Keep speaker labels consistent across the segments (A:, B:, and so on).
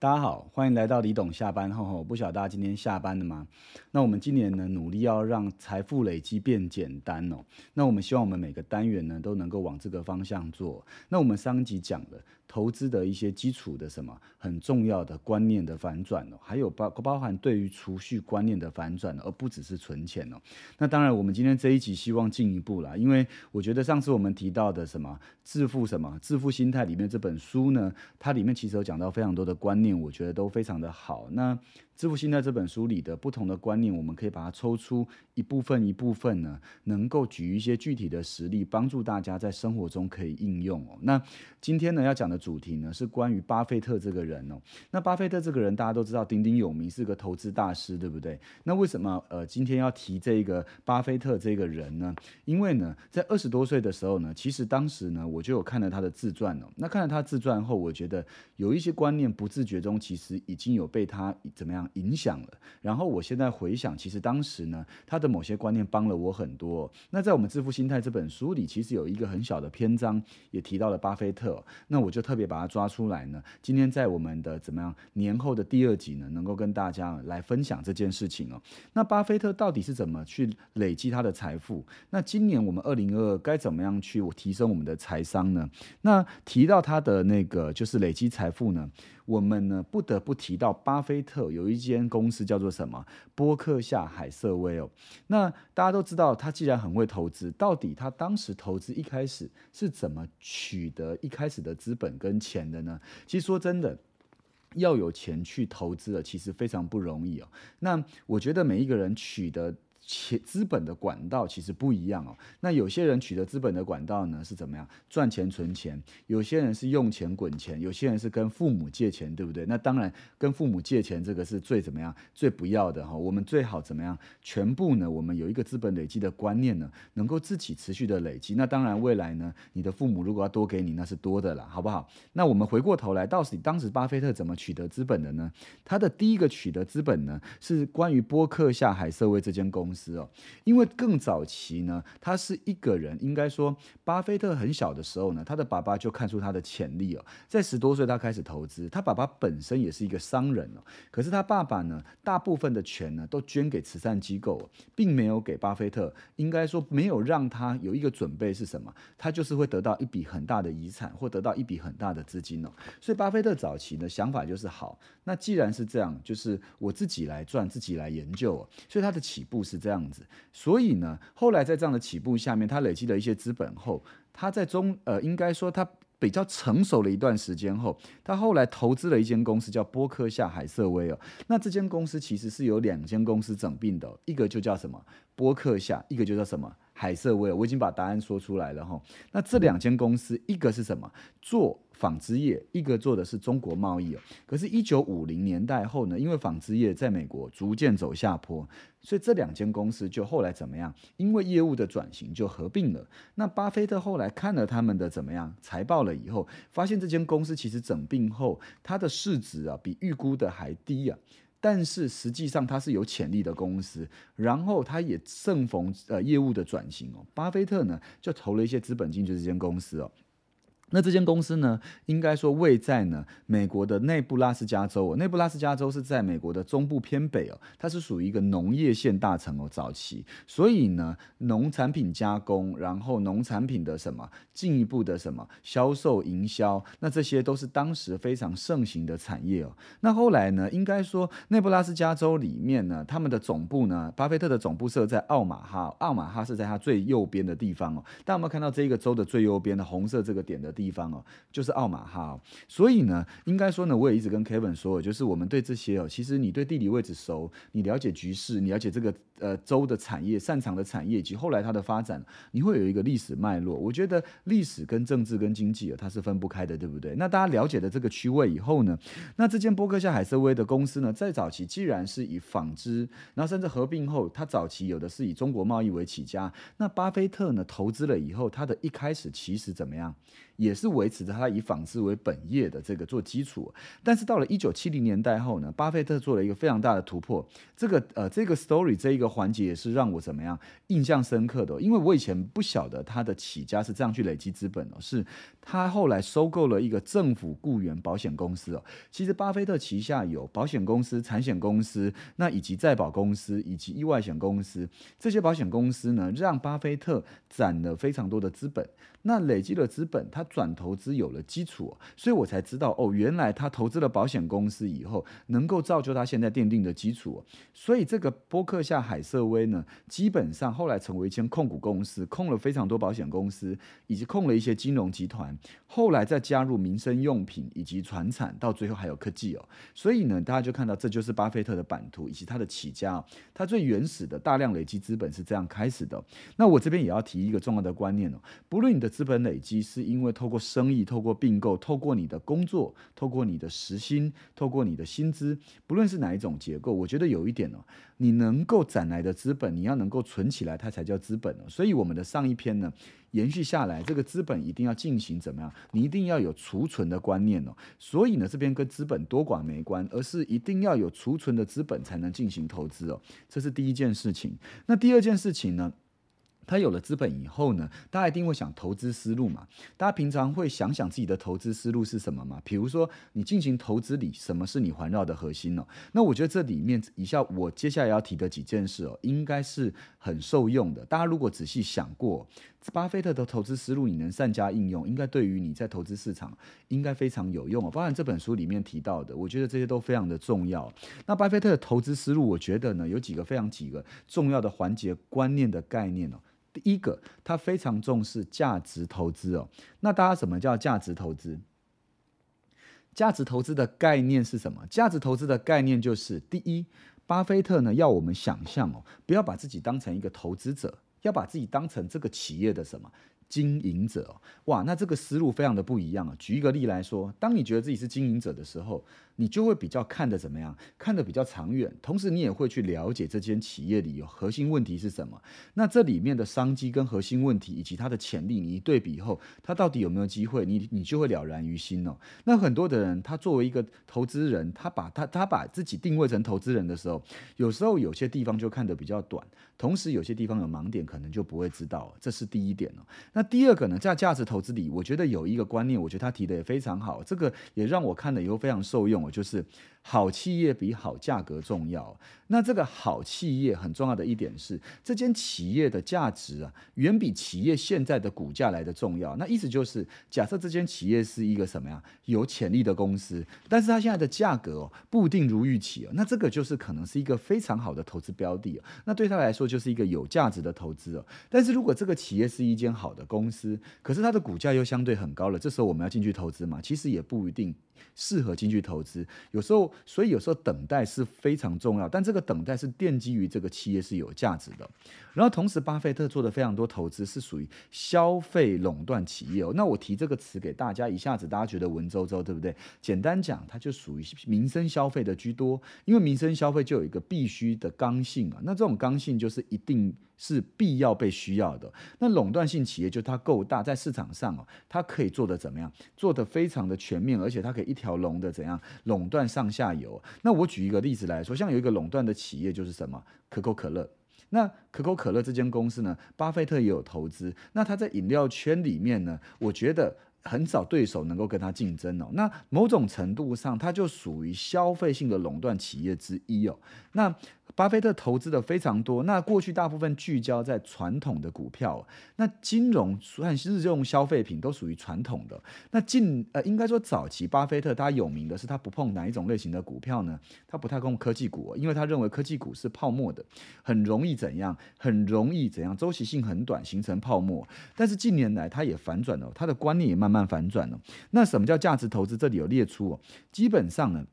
A: 大家好，欢迎来到李董下班后。我不晓得大家今天下班了吗？那我们今年呢，努力要让财富累积变简单哦。那我们希望我们每个单元呢，都能够往这个方向做。那我们上集讲了投资的一些基础的什么很重要的观念的反转哦，还有包包含对于储蓄观念的反转，而不只是存钱哦。那当然，我们今天这一集希望进一步啦，因为我觉得上次我们提到的什么致富什么致富心态里面这本书呢，它里面其实有讲到非常多的观念。我觉得都非常的好。那致富心态这本书里的不同的观念，我们可以把它抽出一部分一部分呢，能够举一些具体的实例，帮助大家在生活中可以应用哦。那今天呢要讲的主题呢是关于巴菲特这个人哦。那巴菲特这个人大家都知道鼎鼎有名，是个投资大师，对不对？那为什么呃今天要提这个巴菲特这个人呢？因为呢在二十多岁的时候呢，其实当时呢我就有看了他的自传哦。那看了他自传后，我觉得有一些观念不自觉中其实已经有被他怎么样？影响了，然后我现在回想，其实当时呢，他的某些观念帮了我很多。那在我们《致富心态》这本书里，其实有一个很小的篇章，也提到了巴菲特。那我就特别把它抓出来呢。今天在我们的怎么样年后的第二集呢，能够跟大家来分享这件事情哦。那巴菲特到底是怎么去累积他的财富？那今年我们二零二二该怎么样去提升我们的财商呢？那提到他的那个就是累积财富呢？我们呢不得不提到巴菲特有一间公司叫做什么？波克夏海瑟威哦。那大家都知道，他既然很会投资，到底他当时投资一开始是怎么取得一开始的资本跟钱的呢？其实说真的，要有钱去投资的，其实非常不容易哦。那我觉得每一个人取得。钱资本的管道其实不一样哦。那有些人取得资本的管道呢是怎么样？赚钱存钱。有些人是用钱滚钱。有些人是跟父母借钱，对不对？那当然跟父母借钱这个是最怎么样？最不要的哈。我们最好怎么样？全部呢？我们有一个资本累积的观念呢，能够自己持续的累积。那当然未来呢，你的父母如果要多给你，那是多的了，好不好？那我们回过头来，到底当时巴菲特怎么取得资本的呢？他的第一个取得资本呢，是关于波克夏海瑟威这间公司。司哦，因为更早期呢，他是一个人，应该说，巴菲特很小的时候呢，他的爸爸就看出他的潜力哦，在十多岁他开始投资，他爸爸本身也是一个商人哦，可是他爸爸呢，大部分的钱呢都捐给慈善机构，并没有给巴菲特，应该说没有让他有一个准备是什么，他就是会得到一笔很大的遗产或得到一笔很大的资金哦，所以巴菲特早期的想法就是好，那既然是这样，就是我自己来赚，自己来研究哦，所以他的起步是这。这样子，所以呢，后来在这样的起步下面，他累积了一些资本后，他在中呃，应该说他比较成熟了一段时间后，他后来投资了一间公司叫波克夏海瑟威哦。那这间公司其实是有两间公司整并的，一个就叫什么波克夏，一个就叫什么海瑟威。我已经把答案说出来了哈。那这两间公司，一个是什么做？纺织业一个做的是中国贸易哦，可是，一九五零年代后呢，因为纺织业在美国逐渐走下坡，所以这两间公司就后来怎么样？因为业务的转型就合并了。那巴菲特后来看了他们的怎么样财报了以后，发现这间公司其实整并后它的市值啊比预估的还低啊，但是实际上它是有潜力的公司，然后它也正逢呃业务的转型哦，巴菲特呢就投了一些资本进去这间公司哦。那这间公司呢，应该说位在呢美国的内布拉斯加州哦。内布拉斯加州是在美国的中部偏北哦，它是属于一个农业县大城哦，早期。所以呢，农产品加工，然后农产品的什么进一步的什么销售营销，那这些都是当时非常盛行的产业哦。那后来呢，应该说内布拉斯加州里面呢，他们的总部呢，巴菲特的总部设在奥马哈，奥马哈是在它最右边的地方哦。大家有没有看到这一个州的最右边的红色这个点的？地方哦，就是奥马哈，所以呢，应该说呢，我也一直跟 Kevin 说，就是我们对这些哦，其实你对地理位置熟，你了解局势，你了解这个呃州的产业、擅长的产业以及后来它的发展，你会有一个历史脉络。我觉得历史跟政治跟经济啊，它是分不开的，对不对？那大家了解了这个区位以后呢，那这间波克夏海瑟威的公司呢，在早期既然是以纺织，然后甚至合并后，它早期有的是以中国贸易为起家。那巴菲特呢，投资了以后，他的一开始其实怎么样？也也是维持着他以纺织为本业的这个做基础。但是到了一九七零年代后呢，巴菲特做了一个非常大的突破。这个呃，这个 story 这一个环节也是让我怎么样印象深刻的，因为我以前不晓得他的起家是这样去累积资本哦，是他后来收购了一个政府雇员保险公司哦。其实巴菲特旗下有保险公司、产险公司，那以及再保公司以及意外险公司，这些保险公司呢，让巴菲特攒了非常多的资本。那累积了资本，他转投资有了基础，所以我才知道哦，原来他投资了保险公司以后，能够造就他现在奠定的基础。所以这个波克夏海瑟威呢，基本上后来成为一间控股公司，控了非常多保险公司，以及控了一些金融集团。后来再加入民生用品以及船产，到最后还有科技哦。所以呢，大家就看到这就是巴菲特的版图以及他的起家，他最原始的大量累积资本是这样开始的。那我这边也要提一个重要的观念哦，不论你的资本累积是因为透过生意、透过并购、透过你的工作、透过你的时薪、透过你的薪资，不论是哪一种结构，我觉得有一点哦，你能够攒来的资本，你要能够存起来，它才叫资本哦。所以我们的上一篇呢，延续下来，这个资本一定要进行怎么样？你一定要有储存的观念哦。所以呢，这边跟资本多寡没关，而是一定要有储存的资本才能进行投资哦。这是第一件事情。那第二件事情呢？他有了资本以后呢，大家一定会想投资思路嘛？大家平常会想想自己的投资思路是什么吗？比如说你进行投资里，什么是你环绕的核心呢？那我觉得这里面以下我接下来要提的几件事哦，应该是很受用的。大家如果仔细想过，巴菲特的投资思路，你能善加应用，应该对于你在投资市场应该非常有用哦。包含这本书里面提到的，我觉得这些都非常的重要。那巴菲特的投资思路，我觉得呢有几个非常几个重要的环节、观念的概念哦。第一个，他非常重视价值投资哦。那大家什么叫价值投资？价值投资的概念是什么？价值投资的概念就是，第一，巴菲特呢要我们想象哦，不要把自己当成一个投资者，要把自己当成这个企业的什么？经营者哇，那这个思路非常的不一样啊。举一个例来说，当你觉得自己是经营者的时候，你就会比较看的怎么样？看的比较长远，同时你也会去了解这间企业里有核心问题是什么。那这里面的商机跟核心问题以及它的潜力，你一对比后，它到底有没有机会？你你就会了然于心哦。那很多的人，他作为一个投资人，他把他他把自己定位成投资人的时候，有时候有些地方就看得比较短，同时有些地方有盲点，可能就不会知道。这是第一点哦。那第二个呢，在价值投资里，我觉得有一个观念，我觉得他提的也非常好，这个也让我看了以后非常受用，就是好企业比好价格重要。那这个好企业很重要的一点是，这间企业的价值啊，远比企业现在的股价来的重要。那意思就是，假设这间企业是一个什么呀，有潜力的公司，但是它现在的价格哦不一定如预期哦，那这个就是可能是一个非常好的投资标的哦。那对他来说就是一个有价值的投资哦。但是如果这个企业是一间好的公司，可是它的股价又相对很高了，这时候我们要进去投资嘛？其实也不一定。适合进去投资，有时候，所以有时候等待是非常重要，但这个等待是奠基于这个企业是有价值的。然后同时，巴菲特做的非常多投资是属于消费垄断企业哦。那我提这个词给大家，一下子大家觉得文绉绉，对不对？简单讲，它就属于民生消费的居多，因为民生消费就有一个必须的刚性啊。那这种刚性就是一定。是必要被需要的。那垄断性企业就它够大，在市场上哦，它可以做的怎么样？做的非常的全面，而且它可以一条龙的怎样垄断上下游。那我举一个例子来说，像有一个垄断的企业就是什么？可口可乐。那可口可乐这间公司呢，巴菲特也有投资。那它在饮料圈里面呢，我觉得很少对手能够跟它竞争哦。那某种程度上，它就属于消费性的垄断企业之一哦。那巴菲特投资的非常多，那过去大部分聚焦在传统的股票，那金融算日用消费品都属于传统的。那近呃，应该说早期巴菲特他有名的是他不碰哪一种类型的股票呢？他不太碰科技股，因为他认为科技股是泡沫的，很容易怎样？很容易怎样？周期性很短，形成泡沫。但是近年来他也反转了，他的观念也慢慢反转了。那什么叫价值投资？这里有列出哦，基本上呢。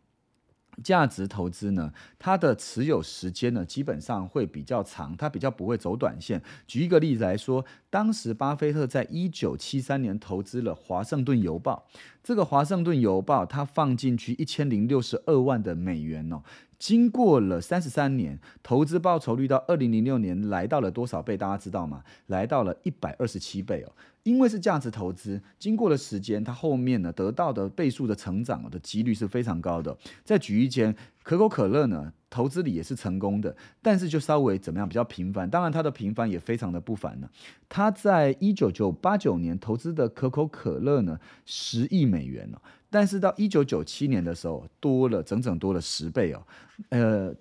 A: 价值投资呢，它的持有时间呢，基本上会比较长，它比较不会走短线。举一个例子来说，当时巴菲特在一九七三年投资了《华盛顿邮报》，这个《华盛顿邮报》它放进去一千零六十二万的美元哦。经过了三十三年，投资报酬率到二零零六年来到了多少倍？大家知道吗？来到了一百二十七倍哦。因为是价值投资，经过了时间，它后面呢得到的倍数的成长的几率是非常高的。再举一间可口可乐呢，投资里也是成功的，但是就稍微怎么样比较平凡。当然它的平凡也非常的不凡呢。它在一九九八九年投资的可口可乐呢十亿美元哦，但是到一九九七年的时候多了整整多了十倍哦，呃。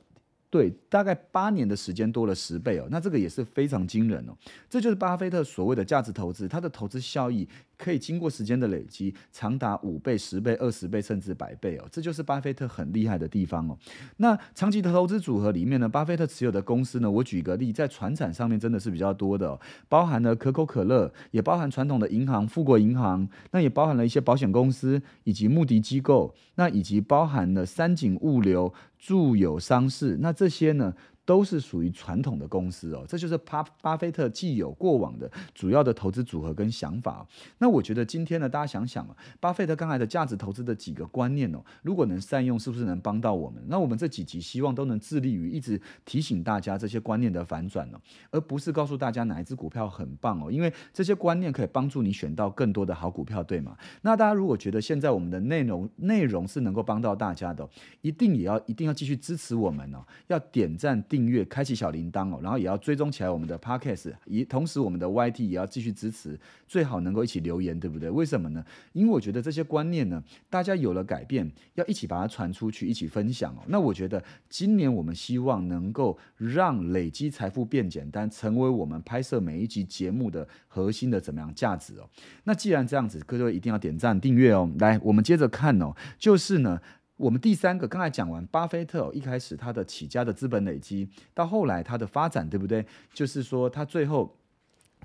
A: 对，大概八年的时间多了十倍哦，那这个也是非常惊人哦。这就是巴菲特所谓的价值投资，它的投资效益可以经过时间的累积，长达五倍、十倍、二十倍，甚至百倍哦。这就是巴菲特很厉害的地方哦。那长期的投资组合里面呢，巴菲特持有的公司呢，我举个例，在船产上面真的是比较多的，包含了可口可乐，也包含传统的银行富国银行，那也包含了一些保险公司以及目的机构，那以及包含了三井物流。住有商事，那这些呢？都是属于传统的公司哦，这就是巴巴菲特既有过往的主要的投资组合跟想法。那我觉得今天呢，大家想想啊，巴菲特刚才的价值投资的几个观念哦，如果能善用，是不是能帮到我们？那我们这几集希望都能致力于一直提醒大家这些观念的反转哦，而不是告诉大家哪一只股票很棒哦，因为这些观念可以帮助你选到更多的好股票，对吗？那大家如果觉得现在我们的内容内容是能够帮到大家的，一定也要一定要继续支持我们哦，要点赞。订阅，开启小铃铛哦，然后也要追踪起来我们的 podcast，以同时我们的 YT 也要继续支持，最好能够一起留言，对不对？为什么呢？因为我觉得这些观念呢，大家有了改变，要一起把它传出去，一起分享哦。那我觉得今年我们希望能够让累积财富变简单，成为我们拍摄每一集节目的核心的怎么样价值哦。那既然这样子，各位一定要点赞订阅哦。来，我们接着看哦，就是呢。我们第三个刚才讲完，巴菲特一开始他的起家的资本累积，到后来他的发展，对不对？就是说他最后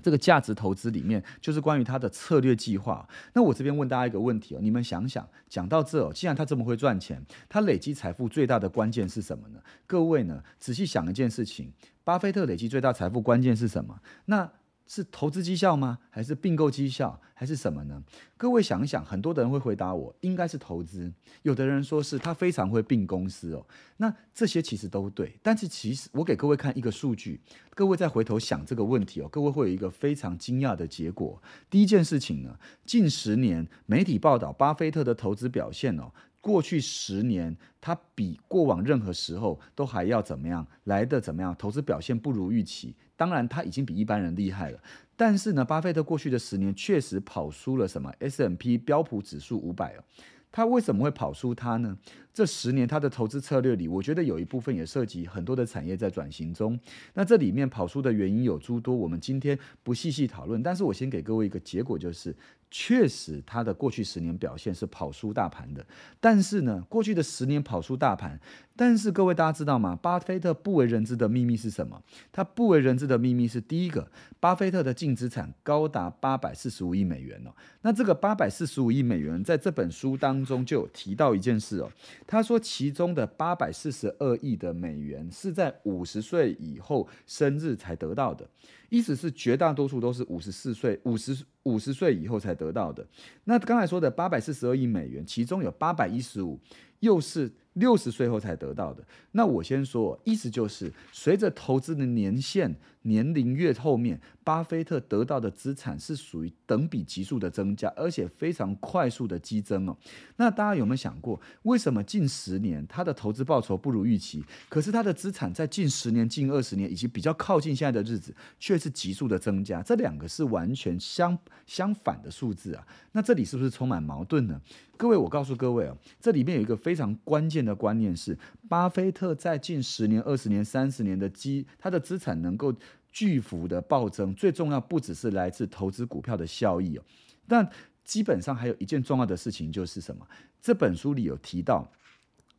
A: 这个价值投资里面，就是关于他的策略计划。那我这边问大家一个问题哦，你们想想，讲到这哦，既然他这么会赚钱，他累积财富最大的关键是什么呢？各位呢，仔细想一件事情，巴菲特累积最大财富关键是什么？那是投资绩效吗？还是并购绩效？还是什么呢？各位想一想，很多的人会回答我，应该是投资。有的人说是他非常会并公司哦。那这些其实都对，但是其实我给各位看一个数据，各位再回头想这个问题哦，各位会有一个非常惊讶的结果。第一件事情呢，近十年媒体报道巴菲特的投资表现哦。过去十年，他比过往任何时候都还要怎么样来的怎么样？投资表现不如预期。当然，他已经比一般人厉害了。但是呢，巴菲特过去的十年确实跑输了什么 S M P 标普指数五百哦。他为什么会跑输他呢？这十年他的投资策略里，我觉得有一部分也涉及很多的产业在转型中。那这里面跑输的原因有诸多，我们今天不细细讨论。但是我先给各位一个结果，就是。确实，他的过去十年表现是跑输大盘的。但是呢，过去的十年跑输大盘，但是各位大家知道吗？巴菲特不为人知的秘密是什么？他不为人知的秘密是第一个，巴菲特的净资产高达八百四十五亿美元哦。那这个八百四十五亿美元，在这本书当中就有提到一件事哦。他说，其中的八百四十二亿的美元是在五十岁以后生日才得到的。意思是绝大多数都是五十四岁、五十五十岁以后才得到的。那刚才说的八百四十二亿美元，其中有八百一十五，又是。六十岁后才得到的，那我先说，意思就是随着投资的年限年龄越后面，巴菲特得到的资产是属于等比级数的增加，而且非常快速的激增哦。那大家有没有想过，为什么近十年他的投资报酬不如预期，可是他的资产在近十年、近二十年以及比较靠近现在的日子，却是急速的增加？这两个是完全相相反的数字啊。那这里是不是充满矛盾呢？各位，我告诉各位哦，这里面有一个非常关键的观念是，巴菲特在近十年、二十年、三十年的基，他的资产能够巨幅的暴增，最重要不只是来自投资股票的效益哦，但基本上还有一件重要的事情就是什么？这本书里有提到，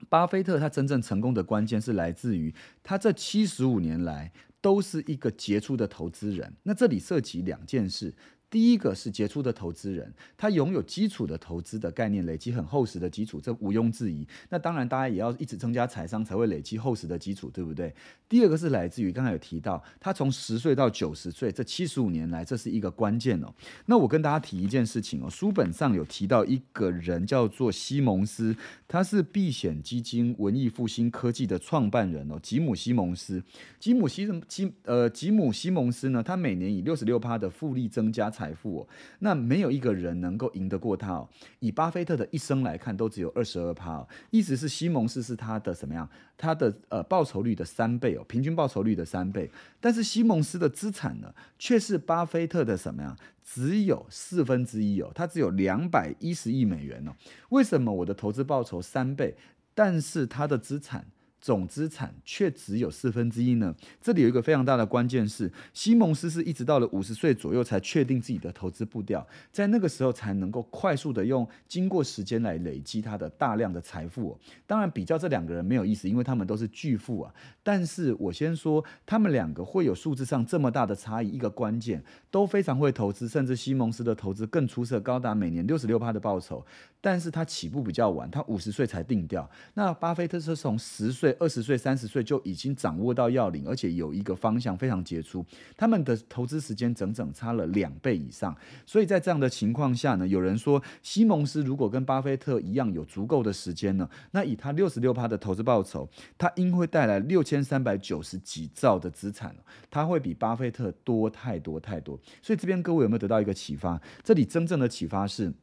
A: 巴菲特他真正成功的关键是来自于他这七十五年来都是一个杰出的投资人。那这里涉及两件事。第一个是杰出的投资人，他拥有基础的投资的概念，累积很厚实的基础，这毋庸置疑。那当然，大家也要一直增加财商，才会累积厚实的基础，对不对？第二个是来自于刚才有提到，他从十岁到九十岁这七十五年来，这是一个关键哦。那我跟大家提一件事情哦，书本上有提到一个人叫做西蒙斯，他是避险基金文艺复兴科技的创办人哦，吉姆西蒙斯。吉姆西基呃吉姆西蒙斯呢，他每年以六十六趴的复利增加。财富哦，那没有一个人能够赢得过他哦。以巴菲特的一生来看，都只有二十二趴哦。意思是西蒙斯是他的什么样？他的呃报酬率的三倍哦，平均报酬率的三倍。但是西蒙斯的资产呢，却是巴菲特的什么样？只有四分之一哦，他只有两百一十亿美元哦。为什么我的投资报酬三倍，但是他的资产？总资产却只有四分之一呢？这里有一个非常大的关键是，西蒙斯是一直到了五十岁左右才确定自己的投资步调，在那个时候才能够快速的用经过时间来累积他的大量的财富。当然，比较这两个人没有意思，因为他们都是巨富啊。但是我先说，他们两个会有数字上这么大的差异，一个关键都非常会投资，甚至西蒙斯的投资更出色，高达每年六十六趴的报酬。但是他起步比较晚，他五十岁才定调。那巴菲特是从十岁。二十岁、三十岁就已经掌握到要领，而且有一个方向非常杰出。他们的投资时间整整差了两倍以上，所以在这样的情况下呢，有人说西蒙斯如果跟巴菲特一样有足够的时间呢，那以他六十六趴的投资报酬，他应会带来六千三百九十几兆的资产，他会比巴菲特多太多太多。所以这边各位有没有得到一个启发？这里真正的启发是。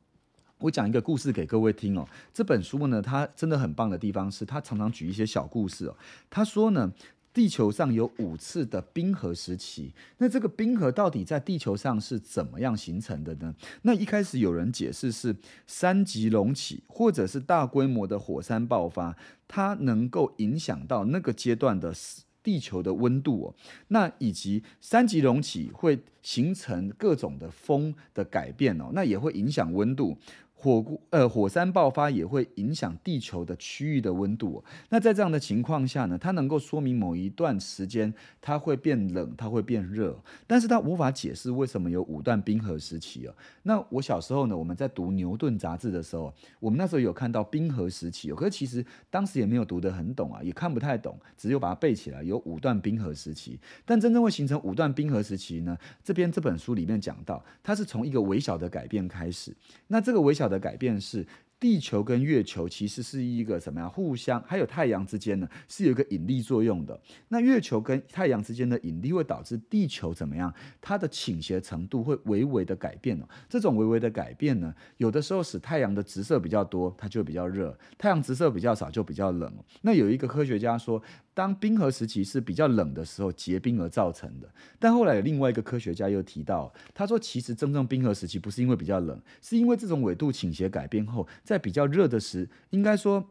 A: 我讲一个故事给各位听哦。这本书呢，它真的很棒的地方是，它常常举一些小故事哦。他说呢，地球上有五次的冰河时期。那这个冰河到底在地球上是怎么样形成的呢？那一开始有人解释是山脊隆起，或者是大规模的火山爆发，它能够影响到那个阶段的地球的温度哦。那以及山脊隆起会形成各种的风的改变哦，那也会影响温度。火呃火山爆发也会影响地球的区域的温度。那在这样的情况下呢，它能够说明某一段时间它会变冷，它会变热，但是它无法解释为什么有五段冰河时期哦。那我小时候呢，我们在读牛顿杂志的时候，我们那时候有看到冰河时期哦，可是其实当时也没有读得很懂啊，也看不太懂，只有把它背起来，有五段冰河时期。但真正会形成五段冰河时期呢，这边这本书里面讲到，它是从一个微小的改变开始。那这个微小的改变是，地球跟月球其实是一个什么样？互相还有太阳之间呢，是有一个引力作用的。那月球跟太阳之间的引力会导致地球怎么样？它的倾斜程度会微微的改变哦。这种微微的改变呢，有的时候使太阳的直射比较多，它就比较热；太阳直射比较少，就比较冷。那有一个科学家说。当冰河时期是比较冷的时候结冰而造成的，但后来有另外一个科学家又提到，他说其实真正冰河时期不是因为比较冷，是因为这种纬度倾斜改变后，在比较热的时，应该说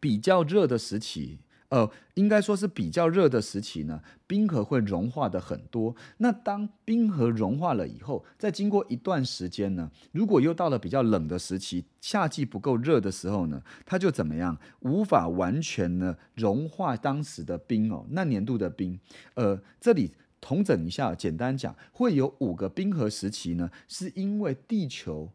A: 比较热的时期。呃，应该说是比较热的时期呢，冰河会融化的很多。那当冰河融化了以后，再经过一段时间呢，如果又到了比较冷的时期，夏季不够热的时候呢，它就怎么样？无法完全呢融化当时的冰哦，那年度的冰。呃，这里统整一下，简单讲，会有五个冰河时期呢，是因为地球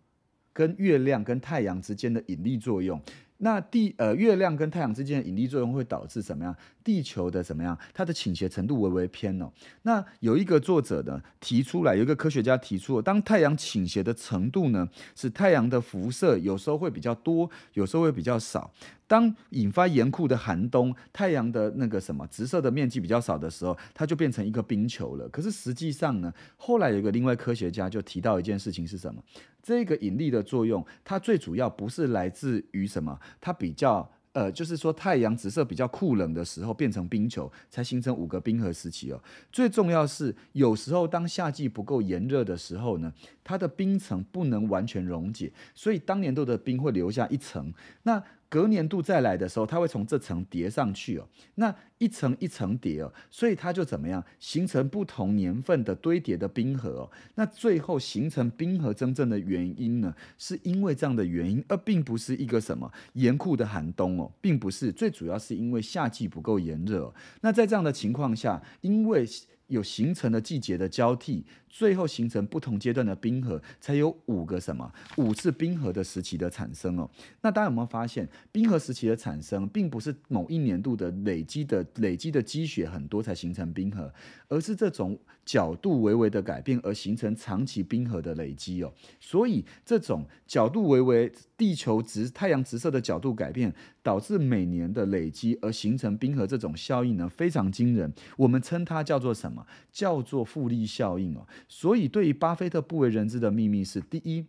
A: 跟月亮跟太阳之间的引力作用。那地呃月亮跟太阳之间的引力作用会导致怎么样？地球的怎么样？它的倾斜程度微微偏哦。那有一个作者呢提出来，有一个科学家提出，当太阳倾斜的程度呢，使太阳的辐射有时候会比较多，有时候会比较少。当引发严酷的寒冬，太阳的那个什么直射的面积比较少的时候，它就变成一个冰球了。可是实际上呢，后来有一个另外科学家就提到一件事情是什么？这个引力的作用，它最主要不是来自于什么？它比较。呃，就是说太阳直射比较酷冷的时候变成冰球，才形成五个冰河时期哦。最重要是，有时候当夏季不够炎热的时候呢，它的冰层不能完全溶解，所以当年度的冰会留下一层。那隔年度再来的时候，它会从这层叠上去哦，那一层一层叠哦，所以它就怎么样形成不同年份的堆叠的冰河哦。那最后形成冰河真正的原因呢，是因为这样的原因，而并不是一个什么严酷的寒冬哦，并不是最主要是因为夏季不够炎热。那在这样的情况下，因为有形成的季节的交替，最后形成不同阶段的冰河，才有五个什么五次冰河的时期的产生哦。那大家有没有发现，冰河时期的产生，并不是某一年度的累积的累积的积雪很多才形成冰河，而是这种角度微微的改变而形成长期冰河的累积哦。所以这种角度微微地球直太阳直射的角度改变，导致每年的累积而形成冰河这种效应呢，非常惊人。我们称它叫做什么？叫做复利效应哦。所以对于巴菲特不为人知的秘密是：第一，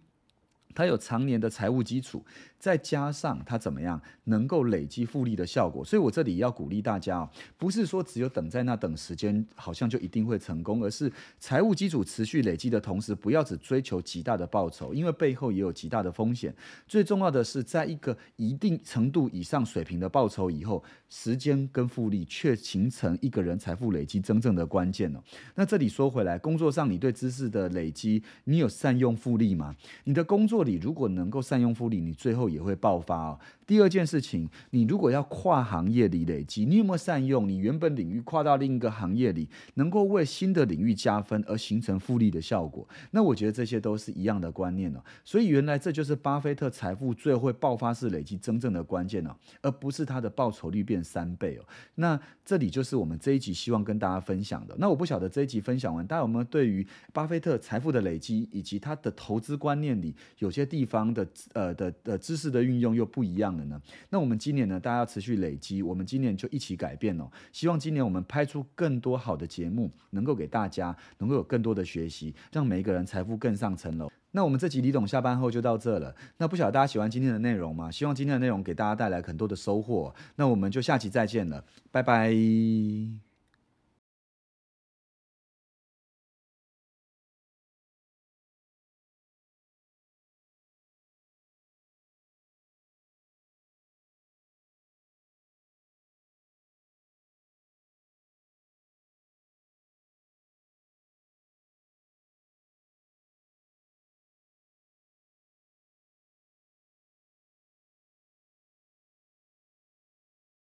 A: 他有常年的财务基础。再加上它怎么样能够累积复利的效果，所以我这里要鼓励大家哦，不是说只有等在那等时间，好像就一定会成功，而是财务基础持续累积的同时，不要只追求极大的报酬，因为背后也有极大的风险。最重要的是，在一个一定程度以上水平的报酬以后，时间跟复利却形成一个人财富累积真正的关键了。那这里说回来，工作上你对知识的累积，你有善用复利吗？你的工作里如果能够善用复利，你最后。也会爆发哦。第二件事情，你如果要跨行业里累积，你有没有善用你原本领域跨到另一个行业里，能够为新的领域加分而形成复利的效果？那我觉得这些都是一样的观念哦。所以原来这就是巴菲特财富最会爆发式累积真正的关键哦，而不是他的报酬率变三倍哦。那这里就是我们这一集希望跟大家分享的。那我不晓得这一集分享完，大家有没有对于巴菲特财富的累积以及他的投资观念里有些地方的呃的的知知识的运用又不一样了？呢？那我们今年呢？大家要持续累积，我们今年就一起改变哦。希望今年我们拍出更多好的节目，能够给大家能够有更多的学习，让每一个人财富更上层楼。那我们这集李董下班后就到这了。那不晓得大家喜欢今天的内容吗？希望今天的内容给大家带来很多的收获。那我们就下期再见了，拜拜。